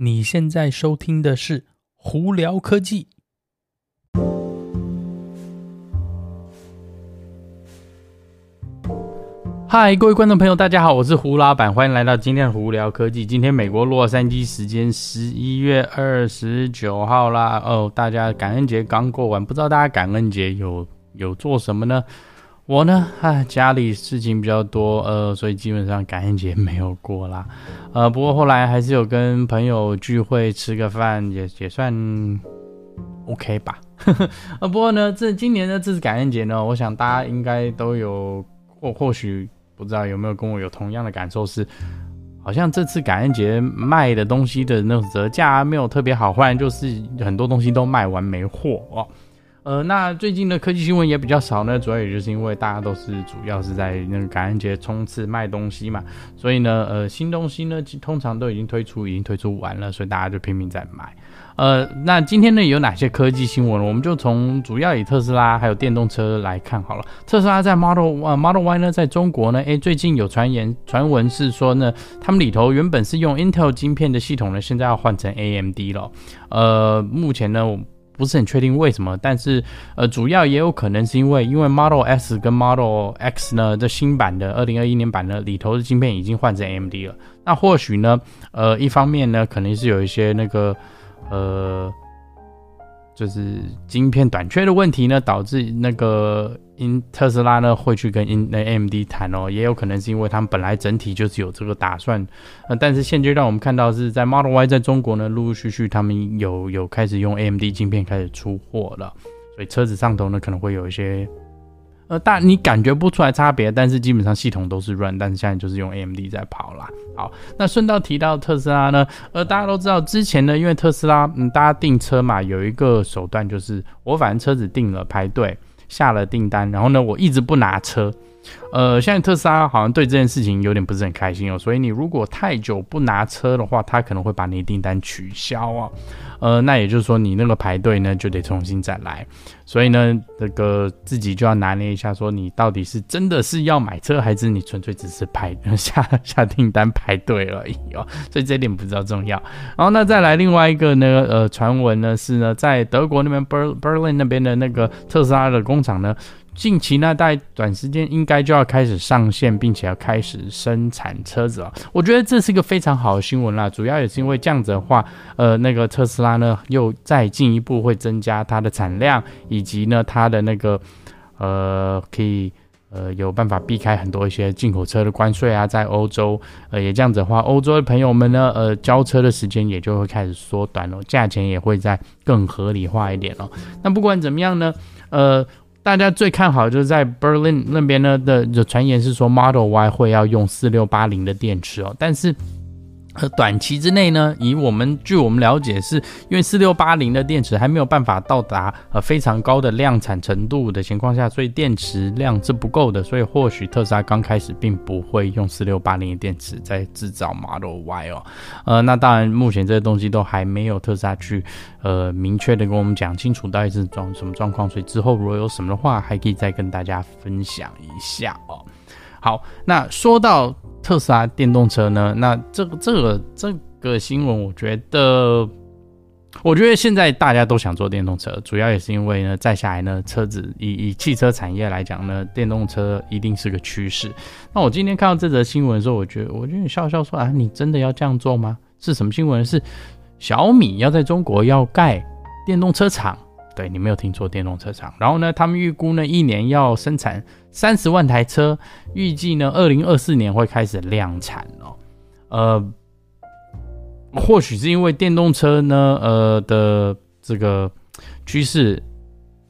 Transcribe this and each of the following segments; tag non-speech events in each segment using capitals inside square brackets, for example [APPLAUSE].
你现在收听的是《胡聊科技》。嗨，各位观众朋友，大家好，我是胡老板，欢迎来到今天的《胡聊科技》。今天美国洛杉矶时间十一月二十九号啦，哦，大家感恩节刚过完，不知道大家感恩节有有做什么呢？我呢，唉，家里事情比较多，呃，所以基本上感恩节没有过啦，呃，不过后来还是有跟朋友聚会吃个饭，也也算 OK 吧，[LAUGHS] 呃，不过呢，这今年的这次感恩节呢，我想大家应该都有或或许不知道有没有跟我有同样的感受是，好像这次感恩节卖的东西的那种折价没有特别好，换就是很多东西都卖完没货哦。呃，那最近的科技新闻也比较少呢，主要也就是因为大家都是主要是在那个感恩节冲刺卖东西嘛，所以呢，呃，新东西呢通常都已经推出，已经推出完了，所以大家就拼命在买。呃，那今天呢有哪些科技新闻？我们就从主要以特斯拉还有电动车来看好了。特斯拉在 Model 呃 Model Y 呢，在中国呢，诶，最近有传言传闻是说呢，他们里头原本是用 Intel 晶片的系统呢，现在要换成 AMD 了。呃，目前呢。不是很确定为什么，但是呃，主要也有可能是因为因为 Model S 跟 Model X 呢，这新版的二零二一年版呢里头的晶片已经换成 MD 了。那或许呢，呃，一方面呢，可能是有一些那个呃。就是晶片短缺的问题呢，导致那个因特斯拉呢会去跟因那 AMD 谈哦，也有可能是因为他们本来整体就是有这个打算，呃，但是现阶段我们看到是在 Model Y 在中国呢，陆陆续续他们有有开始用 AMD 晶片开始出货了，所以车子上头呢可能会有一些。呃，但你感觉不出来差别，但是基本上系统都是 run，但是现在就是用 AMD 在跑啦。好，那顺道提到特斯拉呢，呃，大家都知道之前呢，因为特斯拉，嗯，大家订车嘛，有一个手段就是我反正车子订了排队下了订单，然后呢，我一直不拿车。呃，现在特斯拉好像对这件事情有点不是很开心哦，所以你如果太久不拿车的话，他可能会把你订单取消啊。呃，那也就是说你那个排队呢就得重新再来，所以呢，这个自己就要拿捏一下，说你到底是真的是要买车，还是你纯粹只是排 [LAUGHS] 下下订单排队而已哦。所以这点比较重要。然后那再来另外一个呢，呃，传闻呢是呢，在德国那边 Ber Berlin 那边的那个特斯拉的工厂呢。近期呢，在短时间应该就要开始上线，并且要开始生产车子了。我觉得这是一个非常好的新闻啦，主要也是因为这样子的话，呃，那个特斯拉呢又再进一步会增加它的产量，以及呢它的那个呃可以呃有办法避开很多一些进口车的关税啊，在欧洲呃也这样子的话，欧洲的朋友们呢呃交车的时间也就会开始缩短了，价钱也会再更合理化一点了。那不管怎么样呢，呃。大家最看好就是在 Berlin 那边呢的传言是说 Model Y 会要用四六八零的电池哦，但是。短期之内呢，以我们据我们了解，是因为四六八零的电池还没有办法到达呃非常高的量产程度的情况下，所以电池量是不够的，所以或许特斯拉刚开始并不会用四六八零的电池在制造 Model Y 哦。呃，那当然目前这些东西都还没有特斯拉去呃明确的跟我们讲清楚到底是状什么状况，所以之后如果有什么的话，还可以再跟大家分享一下哦。好，那说到。特斯拉电动车呢？那这个这个这个新闻，我觉得，我觉得现在大家都想做电动车，主要也是因为呢，再下来呢，车子以以汽车产业来讲呢，电动车一定是个趋势。那我今天看到这则新闻的时候，我觉得，我觉得你笑笑说啊，你真的要这样做吗？是什么新闻？是小米要在中国要盖电动车厂。对，你没有听错，电动车厂。然后呢，他们预估呢，一年要生产三十万台车，预计呢，二零二四年会开始量产哦。呃，或许是因为电动车呢，呃的这个趋势，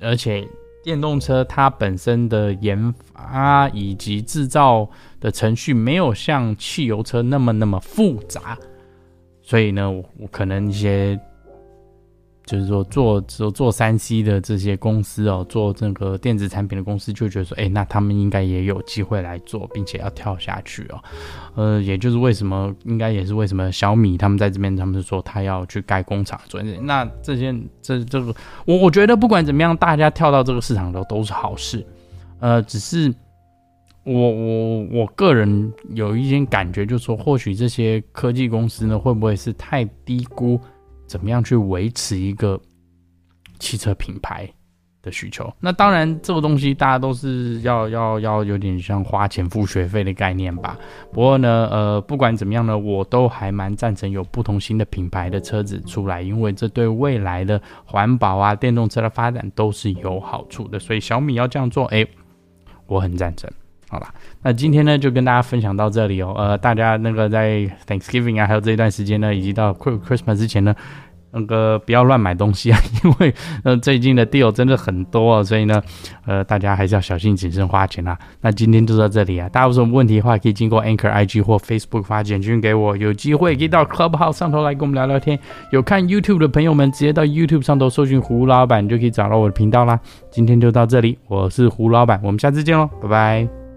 而且电动车它本身的研发以及制造的程序没有像汽油车那么那么复杂，所以呢，我，我可能一些。就是说做做做三 C 的这些公司哦，做这个电子产品的公司就觉得说，哎，那他们应该也有机会来做，并且要跳下去哦。呃，也就是为什么，应该也是为什么小米他们在这边，他们是说他要去盖工厂做。那这些这这个，我我觉得不管怎么样，大家跳到这个市场的时候都是好事。呃，只是我我我个人有一点感觉，就是说，或许这些科技公司呢，会不会是太低估怎么样去维持一个汽车品牌的需求？那当然，这个东西大家都是要要要有点像花钱付学费的概念吧。不过呢，呃，不管怎么样呢，我都还蛮赞成有不同新的品牌的车子出来，因为这对未来的环保啊、电动车的发展都是有好处的。所以小米要这样做，哎，我很赞成。好了，那今天呢就跟大家分享到这里哦。呃，大家那个在 Thanksgiving 啊，还有这一段时间呢，以及到 Christmas 之前呢，那个不要乱买东西啊，[LAUGHS] 因为呃最近的 deal 真的很多啊，所以呢，呃大家还是要小心谨慎花钱啦。那今天就到这里啊，大家有什么问题的话，可以经过 Anchor IG 或 Facebook 发简讯给我，有机会可以到 Clubhouse 上头来跟我们聊聊天。有看 YouTube 的朋友们，直接到 YouTube 上头搜寻胡老板，就可以找到我的频道啦。今天就到这里，我是胡老板，我们下次见喽，拜拜。